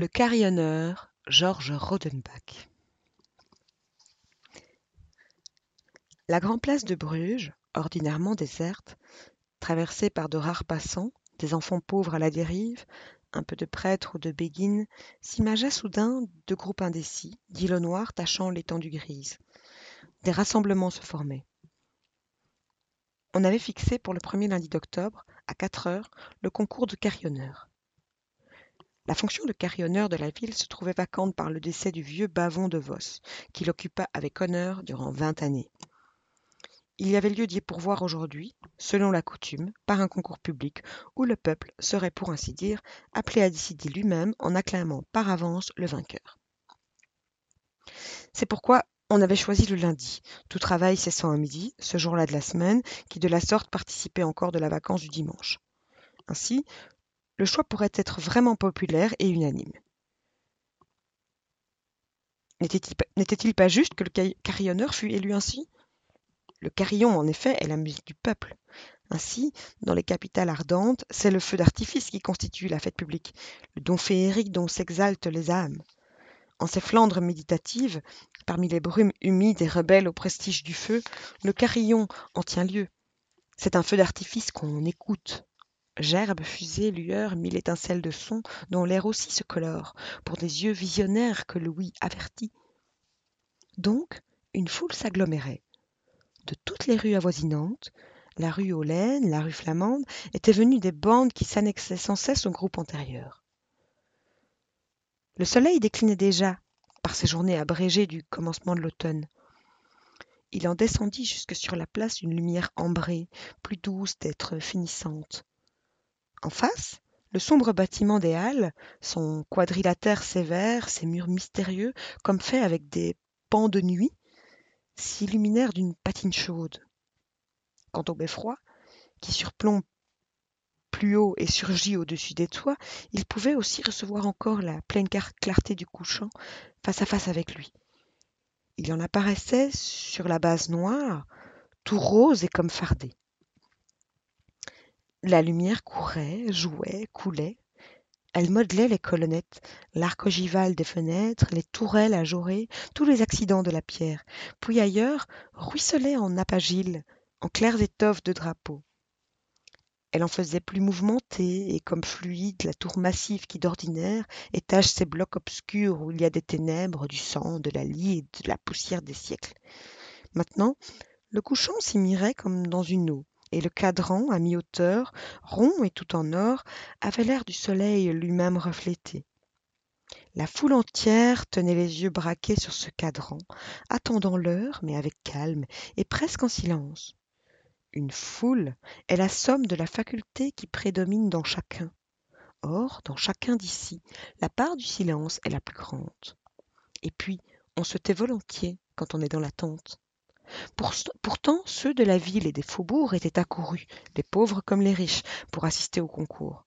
Le carillonneur, Georges Rodenbach. La grande place de Bruges, ordinairement déserte, traversée par de rares passants, des enfants pauvres à la dérive, un peu de prêtres ou de béguines, s'imagea soudain de groupes indécis, d'îlots noirs tachant l'étendue grise. Des rassemblements se formaient. On avait fixé pour le premier lundi d'octobre, à quatre heures, le concours de carillonneurs. La fonction de carillonneur de la ville se trouvait vacante par le décès du vieux Bavon de Vos, qui l'occupa avec honneur durant vingt années. Il y avait lieu d'y pourvoir aujourd'hui, selon la coutume, par un concours public où le peuple serait pour ainsi dire appelé à décider lui-même en acclamant par avance le vainqueur. C'est pourquoi on avait choisi le lundi, tout travail cessant à midi, ce jour-là de la semaine, qui de la sorte participait encore de la vacance du dimanche. Ainsi, le choix pourrait être vraiment populaire et unanime. N'était-il pas juste que le carillonneur fût élu ainsi? Le carillon, en effet, est la musique du peuple. Ainsi, dans les capitales ardentes, c'est le feu d'artifice qui constitue la fête publique, le don féerique dont s'exaltent les âmes. En ces Flandres méditatives, parmi les brumes humides et rebelles au prestige du feu, le carillon en tient lieu. C'est un feu d'artifice qu'on écoute. Gerbes, fusées, lueurs, mille étincelles de son, dont l'air aussi se colore, pour des yeux visionnaires que Louis avertit. Donc, une foule s'agglomérait de toutes les rues avoisinantes, la rue aux Laines, la rue Flamande, étaient venues des bandes qui s'annexaient sans cesse au groupe antérieur. Le soleil déclinait déjà, par ces journées abrégées du commencement de l'automne. Il en descendit jusque sur la place une lumière ambrée, plus douce d'être finissante. En face, le sombre bâtiment des Halles, son quadrilatère sévère, ses murs mystérieux, comme fait avec des pans de nuit, s'illuminèrent d'une patine chaude. Quant au beffroi, qui surplombe plus haut et surgit au-dessus des toits, il pouvait aussi recevoir encore la pleine clarté du couchant face à face avec lui. Il en apparaissait sur la base noire, tout rose et comme fardé. La lumière courait, jouait, coulait, elle modelait les colonnettes, l'arc ogival des fenêtres, les tourelles ajourées, tous les accidents de la pierre. Puis ailleurs, ruisselait en apagiles, en claires étoffes de drapeaux. Elle en faisait plus mouvementée et comme fluide la tour massive qui d'ordinaire étage ces blocs obscurs où il y a des ténèbres, du sang, de la lie et de la poussière des siècles. Maintenant, le couchant s'y mirait comme dans une eau et le cadran, à mi-hauteur, rond et tout en or, avait l'air du soleil lui-même reflété. La foule entière tenait les yeux braqués sur ce cadran, attendant l'heure, mais avec calme et presque en silence. Une foule est la somme de la faculté qui prédomine dans chacun. Or, dans chacun d'ici, la part du silence est la plus grande. Et puis, on se tait volontiers quand on est dans l'attente. Pourtant, ceux de la ville et des faubourgs étaient accourus, les pauvres comme les riches, pour assister au concours.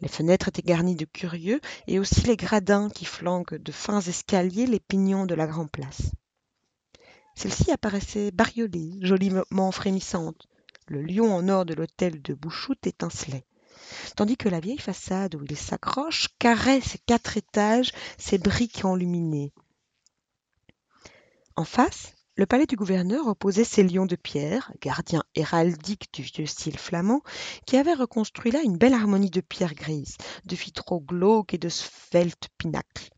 Les fenêtres étaient garnies de curieux, et aussi les gradins qui flanquent de fins escaliers les pignons de la grande place. Celle-ci apparaissait bariolée, joliment frémissante. Le lion en or de l'hôtel de Bouchoute étincelait tandis que la vieille façade où il s'accroche carrait ses quatre étages, ses briques enluminées. En face, le palais du gouverneur opposait ses lions de pierre, gardiens héraldiques du vieux style flamand, qui avaient reconstruit là une belle harmonie de pierres grises, de vitraux glauques et de sveltes pinacles.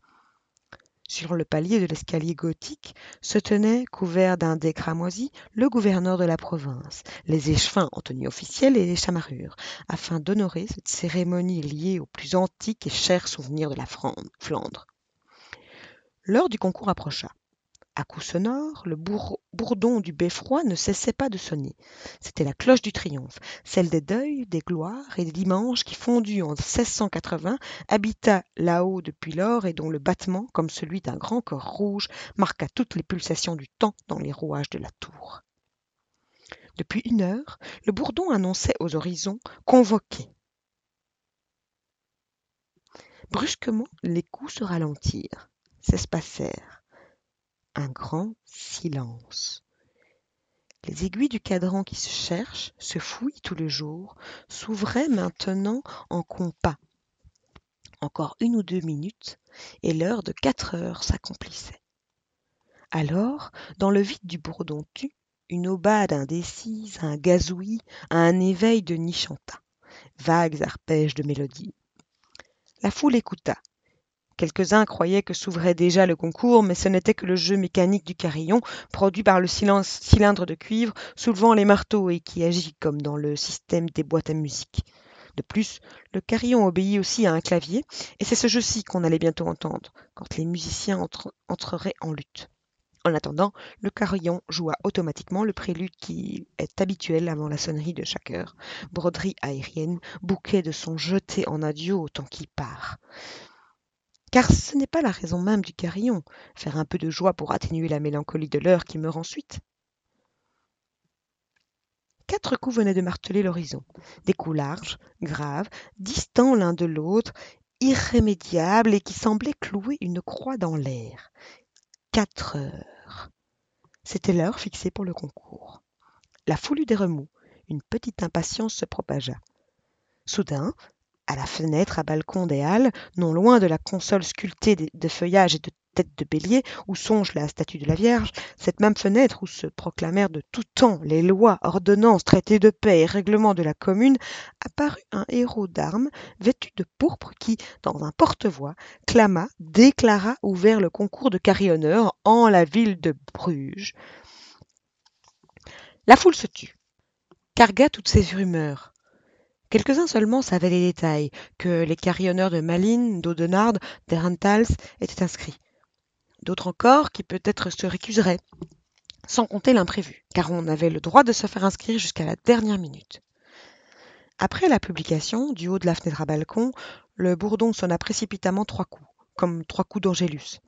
Sur le palier de l'escalier gothique se tenait, couvert d'un dais cramoisi, le gouverneur de la province, les échevins en tenue officielle et les chamarrures, afin d'honorer cette cérémonie liée aux plus antiques et chers souvenirs de la Flandre. L'heure du concours approcha. À coups sonores, le bourdon du beffroi ne cessait pas de sonner. C'était la cloche du triomphe, celle des deuils, des gloires et des dimanches qui, fondue en 1680, habita là-haut depuis lors et dont le battement, comme celui d'un grand corps rouge, marqua toutes les pulsations du temps dans les rouages de la tour. Depuis une heure, le bourdon annonçait aux horizons convoqués. Brusquement, les coups se ralentirent, s'espacèrent un grand silence. Les aiguilles du cadran qui se cherchent, se fouillent tout le jour, s'ouvraient maintenant en compas. Encore une ou deux minutes, et l'heure de quatre heures s'accomplissait. Alors, dans le vide du bourdon-tu, une aubade indécise, un gazouillis, un éveil de nid chanta, vagues arpèges de mélodie. La foule écouta. Quelques-uns croyaient que s'ouvrait déjà le concours, mais ce n'était que le jeu mécanique du carillon, produit par le cylindre de cuivre soulevant les marteaux et qui agit comme dans le système des boîtes à musique. De plus, le carillon obéit aussi à un clavier, et c'est ce jeu-ci qu'on allait bientôt entendre, quand les musiciens entreraient en lutte. En attendant, le carillon joua automatiquement le prélude qui est habituel avant la sonnerie de chaque heure. Broderie aérienne, bouquet de sons jetés en adieu au temps qui part. Car ce n'est pas la raison même du carillon, faire un peu de joie pour atténuer la mélancolie de l'heure qui meurt ensuite. Quatre coups venaient de marteler l'horizon, des coups larges, graves, distants l'un de l'autre, irrémédiables et qui semblaient clouer une croix dans l'air. Quatre heures. C'était l'heure fixée pour le concours. La foule eut des remous, une petite impatience se propagea. Soudain, à la fenêtre à balcon des Halles, non loin de la console sculptée de feuillage et de têtes de bélier, où songe la statue de la Vierge, cette même fenêtre où se proclamèrent de tout temps les lois, ordonnances, traités de paix et règlements de la commune, apparut un héros d'armes vêtu de pourpre qui, dans un porte-voix, clama, déclara ouvert le concours de carillonneurs en la ville de Bruges. La foule se tut, cargua toutes ces rumeurs. Quelques-uns seulement savaient les détails, que les carillonneurs de Malines, d'Audenarde, d'Herentals étaient inscrits. D'autres encore qui peut-être se récuseraient, sans compter l'imprévu, car on avait le droit de se faire inscrire jusqu'à la dernière minute. Après la publication, du haut de la fenêtre à balcon, le bourdon sonna précipitamment trois coups, comme trois coups d'Angélus.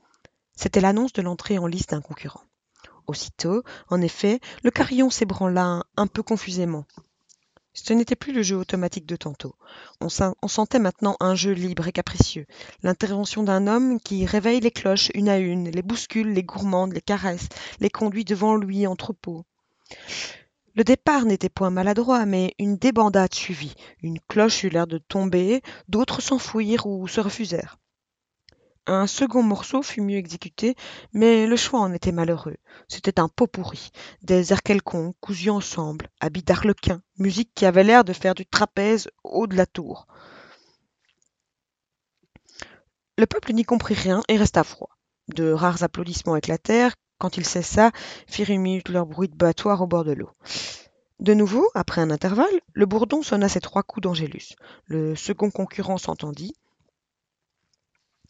C'était l'annonce de l'entrée en liste d'un concurrent. Aussitôt, en effet, le carillon s'ébranla un peu confusément, ce n'était plus le jeu automatique de tantôt. On, sentait maintenant un jeu libre et capricieux, l'intervention d'un homme qui réveille les cloches une à une, les bouscule, les gourmande, les caresse, les conduit devant lui en troupeau. Le départ n'était point maladroit, mais une débandade suivit. Une cloche eut l'air de tomber, d'autres s'enfuirent ou se refusèrent. Un second morceau fut mieux exécuté, mais le choix en était malheureux. C'était un pot pourri, des airs quelconques, cousus ensemble, habits d'arlequin, musique qui avait l'air de faire du trapèze haut de la tour. Le peuple n'y comprit rien et resta froid. De rares applaudissements éclatèrent, quand il cessa, firent une minute leur bruit de battoir au bord de l'eau. De nouveau, après un intervalle, le bourdon sonna ses trois coups d'Angélus. Le second concurrent s'entendit,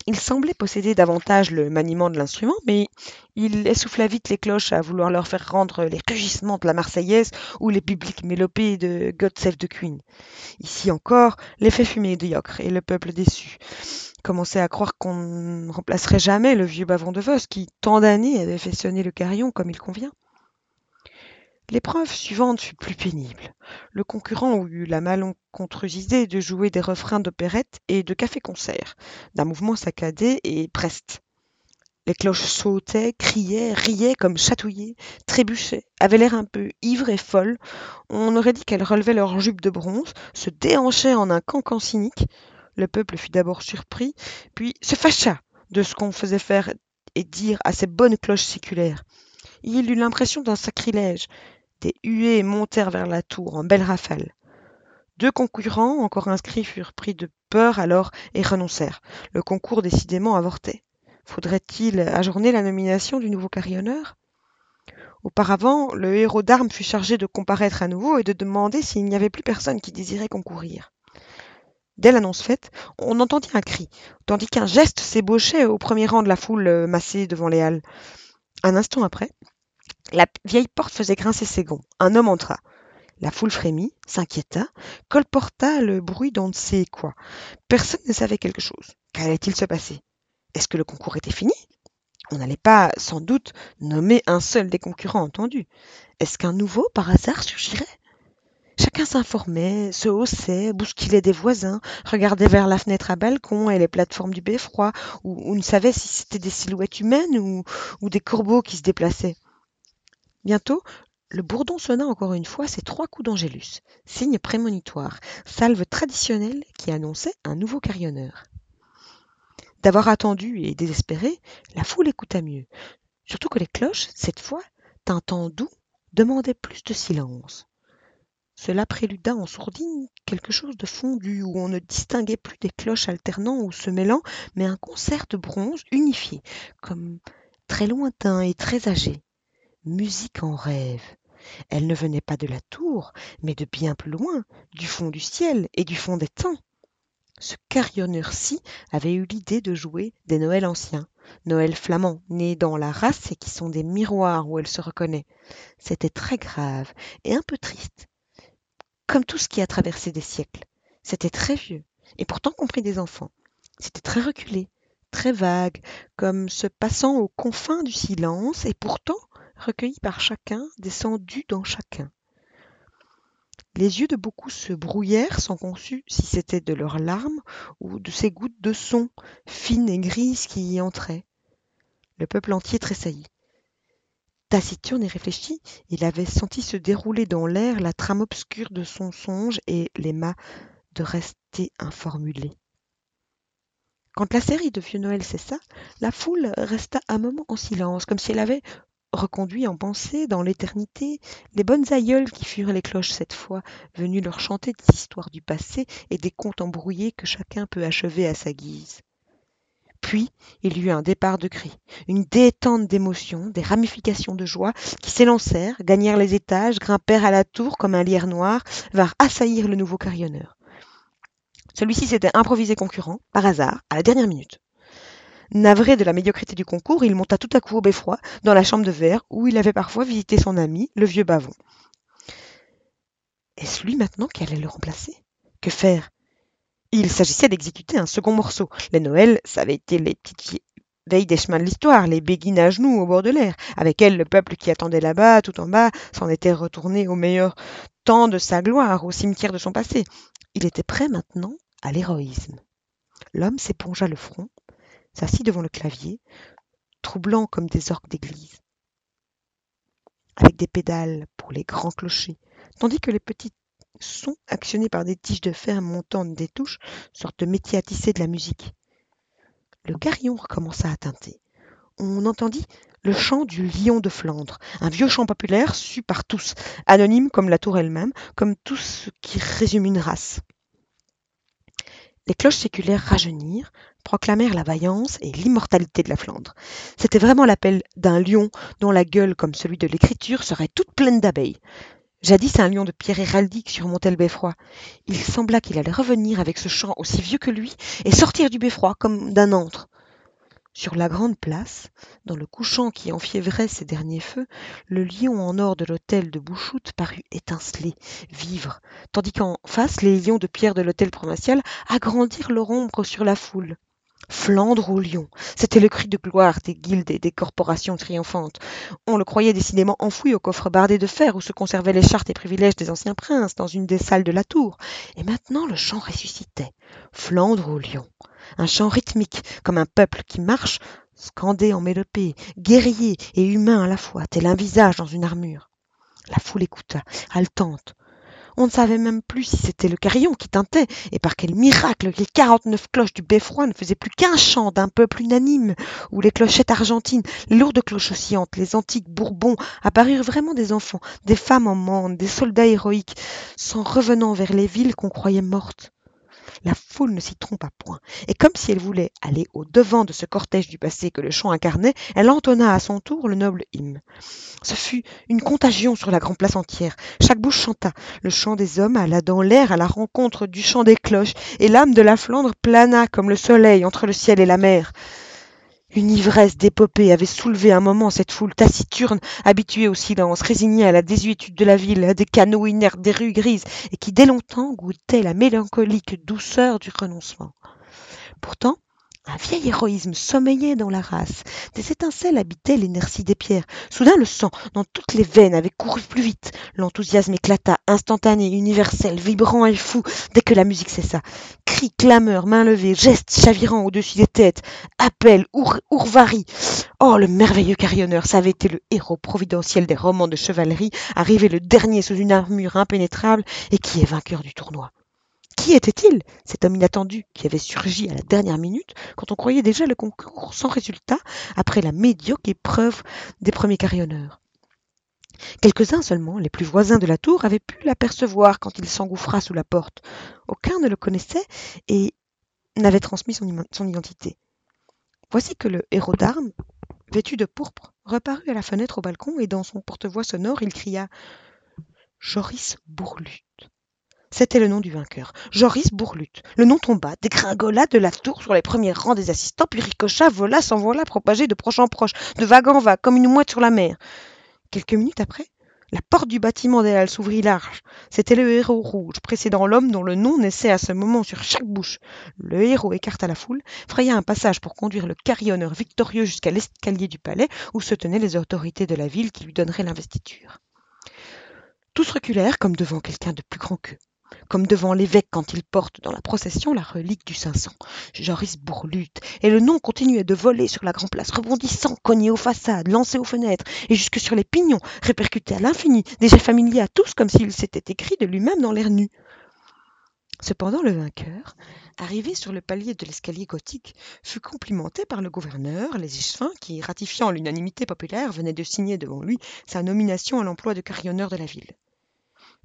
il semblait posséder davantage le maniement de l'instrument, mais il essouffla vite les cloches à vouloir leur faire rendre les rugissements de la Marseillaise ou les bibliques mélopées de God the Queen. Ici encore, l'effet fut médiocre et le peuple déçu commençait à croire qu'on ne remplacerait jamais le vieux bavon de Vos qui, tant d'années, avait fait sonner le carillon comme il convient. L'épreuve suivante fut plus pénible. Le concurrent eut la malencontreuse idée de jouer des refrains d'opérette et de café-concert, d'un mouvement saccadé et preste. Les cloches sautaient, criaient, riaient comme chatouillées, trébuchaient, avaient l'air un peu ivres et folles. On aurait dit qu'elles relevaient leurs jupes de bronze, se déhanchaient en un cancan cynique. Le peuple fut d'abord surpris, puis se fâcha de ce qu'on faisait faire et dire à ces bonnes cloches séculaires. Il eut l'impression d'un sacrilège, des huées montèrent vers la tour en belle rafale. Deux concurrents, encore inscrits, furent pris de peur alors et renoncèrent. Le concours décidément avortait. Faudrait-il ajourner la nomination du nouveau carillonneur Auparavant, le héros d'armes fut chargé de comparaître à nouveau et de demander s'il n'y avait plus personne qui désirait concourir. Dès l'annonce faite, on entendit un cri, tandis qu'un geste s'ébauchait au premier rang de la foule massée devant les halles. Un instant après, la vieille porte faisait grincer ses gonds. Un homme entra. La foule frémit, s'inquiéta, colporta le bruit d'on ne sait quoi. Personne ne savait quelque chose. Qu'allait-il se passer? Est-ce que le concours était fini? On n'allait pas, sans doute, nommer un seul des concurrents entendus. Est-ce qu'un nouveau, par hasard, surgirait? Chacun s'informait, se haussait, bousculait des voisins, regardait vers la fenêtre à balcon et les plateformes du beffroi, ou, ne savait si c'était des silhouettes humaines ou des corbeaux qui se déplaçaient. Bientôt, le bourdon sonna encore une fois ses trois coups d'Angélus, signe prémonitoire, salve traditionnelle qui annonçait un nouveau carillonneur. D'avoir attendu et désespéré, la foule écouta mieux. Surtout que les cloches, cette fois, tintant doux, demandaient plus de silence. Cela préluda en sourdine quelque chose de fondu, où on ne distinguait plus des cloches alternant ou se mêlant, mais un concert de bronze unifié, comme très lointain et très âgé. Musique en rêve. Elle ne venait pas de la tour, mais de bien plus loin, du fond du ciel et du fond des temps. Ce carillonneur-ci avait eu l'idée de jouer des Noëls anciens, Noëls flamands, nés dans la race et qui sont des miroirs où elle se reconnaît. C'était très grave et un peu triste, comme tout ce qui a traversé des siècles. C'était très vieux, et pourtant compris des enfants. C'était très reculé, très vague, comme se passant aux confins du silence, et pourtant recueilli par chacun, descendu dans chacun. Les yeux de beaucoup se brouillèrent sans qu'on sût si c'était de leurs larmes ou de ces gouttes de son, fines et grises, qui y entraient. Le peuple entier tressaillit. Taciturne et réfléchi, il avait senti se dérouler dans l'air la trame obscure de son songe et l'aima de rester informulé. Quand la série de Vieux Noël cessa, la foule resta un moment en silence, comme si elle avait reconduit en pensée dans l'éternité les bonnes aïeules qui furent les cloches cette fois, venues leur chanter des histoires du passé et des contes embrouillés que chacun peut achever à sa guise. Puis il y eut un départ de cris, une détente d'émotions, des ramifications de joie qui s'élancèrent, gagnèrent les étages, grimpèrent à la tour comme un lierre noir, vinrent assaillir le nouveau carillonneur. Celui-ci s'était improvisé concurrent, par hasard, à la dernière minute. Navré de la médiocrité du concours, il monta tout à coup au beffroi, dans la chambre de verre, où il avait parfois visité son ami, le vieux bavon. Est-ce lui maintenant qui allait le remplacer? Que faire? Il s'agissait d'exécuter un second morceau. Les Noëls, ça avait été les petites veilles des chemins de l'histoire, les béguines à genoux au bord de l'air. Avec elles, le peuple qui attendait là-bas, tout en bas, s'en était retourné au meilleur temps de sa gloire, au cimetière de son passé. Il était prêt maintenant à l'héroïsme. L'homme s'épongea le front, s'assit devant le clavier, troublant comme des orques d'église, avec des pédales pour les grands clochers, tandis que les petits sons actionnés par des tiges de fer montant des touches, sorte de métier à tisser de la musique. Le carillon recommença à tinter. On entendit le chant du lion de Flandre, un vieux chant populaire su par tous, anonyme comme la tour elle-même, comme tout ce qui résume une race. Les cloches séculaires rajeunirent, proclamèrent la vaillance et l'immortalité de la Flandre. C'était vraiment l'appel d'un lion dont la gueule, comme celui de l'écriture, serait toute pleine d'abeilles. Jadis un lion de pierre héraldique surmontait le beffroi. Il sembla qu'il allait revenir avec ce chant aussi vieux que lui et sortir du beffroi comme d'un antre. Sur la grande place, dans le couchant qui enfiévrait ses derniers feux, le lion en or de l'hôtel de Bouchoute parut étinceler, vivre, tandis qu'en face les lions de pierre de l'hôtel provincial agrandirent leur ombre sur la foule. Flandre au lion, c'était le cri de gloire des guildes et des corporations triomphantes. On le croyait décidément enfoui au coffre bardé de fer où se conservaient les chartes et privilèges des anciens princes, dans une des salles de la tour. Et maintenant le chant ressuscitait. Flandre au lion un chant rythmique, comme un peuple qui marche, scandé en mélopée, guerrier et humain à la fois, tel un visage dans une armure. La foule écouta, haletante. On ne savait même plus si c'était le carillon qui tintait, et par quel miracle les quarante-neuf cloches du beffroi ne faisaient plus qu'un chant d'un peuple unanime, où les clochettes argentines, les lourdes cloches oscillantes, les antiques bourbons apparurent vraiment des enfants, des femmes en mande, des soldats héroïques, s'en revenant vers les villes qu'on croyait mortes. La foule ne s'y trompa point, et comme si elle voulait aller au devant de ce cortège du passé que le chant incarnait, elle entonna à son tour le noble hymne. Ce fut une contagion sur la grande place entière. Chaque bouche chanta. Le chant des hommes alla dans l'air à la rencontre du chant des cloches, et l'âme de la Flandre plana comme le soleil entre le ciel et la mer. Une ivresse d'épopée avait soulevé un moment cette foule taciturne, habituée au silence, résignée à la désuétude de la ville, des canaux inertes, des rues grises, et qui dès longtemps goûtait la mélancolique douceur du renoncement. Pourtant, un vieil héroïsme sommeillait dans la race. Des étincelles habitaient l'inertie des pierres. Soudain, le sang, dans toutes les veines, avait couru plus vite. L'enthousiasme éclata, instantané, universel, vibrant et fou, dès que la musique cessa. Cris, clameurs, mains levées, gestes chavirants au-dessus des têtes, appels, our ourvaries. Oh, le merveilleux carillonneur, ça avait été le héros providentiel des romans de chevalerie, arrivé le dernier sous une armure impénétrable et qui est vainqueur du tournoi. Qui était-il, cet homme inattendu qui avait surgi à la dernière minute, quand on croyait déjà le concours sans résultat après la médiocre épreuve des premiers carillonneurs Quelques-uns seulement, les plus voisins de la tour, avaient pu l'apercevoir quand il s'engouffra sous la porte. Aucun ne le connaissait et n'avait transmis son, identité. Voici que le héros d'armes, vêtu de pourpre, reparut à la fenêtre au balcon et dans son porte-voix sonore, il cria Joris Bourlut. C'était le nom du vainqueur, Joris Bourlut. Le nom tomba, dégringola de la tour sur les premiers rangs des assistants, puis ricocha, vola, s'envola, propagé de proche en proche, de vague en vague, comme une mouette sur la mer. Quelques minutes après, la porte du bâtiment des Halles s'ouvrit large. C'était le héros rouge, précédant l'homme dont le nom naissait à ce moment sur chaque bouche. Le héros écarta la foule, fraya un passage pour conduire le carillonneur victorieux jusqu'à l'escalier du palais où se tenaient les autorités de la ville qui lui donneraient l'investiture. Tous reculèrent comme devant quelqu'un de plus grand qu'eux comme devant l'évêque quand il porte dans la procession la relique du 500. Joris Bourlut, et le nom continuait de voler sur la grande place, rebondissant, cogné aux façades, lancé aux fenêtres, et jusque sur les pignons, répercuté à l'infini, déjà familier à tous comme s'il s'était écrit de lui-même dans l'air nu. Cependant, le vainqueur, arrivé sur le palier de l'escalier gothique, fut complimenté par le gouverneur, les échevins, qui, ratifiant l'unanimité populaire, venaient de signer devant lui sa nomination à l'emploi de carillonneur de la ville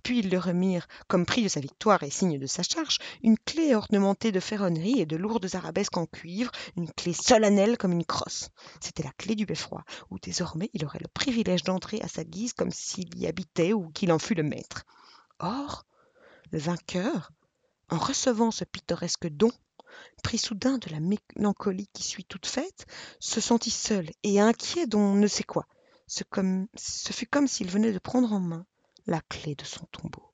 puis ils lui remirent, comme prix de sa victoire et signe de sa charge, une clé ornementée de ferronnerie et de lourdes arabesques en cuivre, une clé solennelle comme une crosse. C'était la clé du beffroi, où désormais il aurait le privilège d'entrer à sa guise comme s'il y habitait ou qu'il en fût le maître. Or, le vainqueur, en recevant ce pittoresque don, pris soudain de la mélancolie qui suit toute fête, se sentit seul et inquiet d'on ne sait quoi. Ce fut comme s'il venait de prendre en main la clé de son tombeau.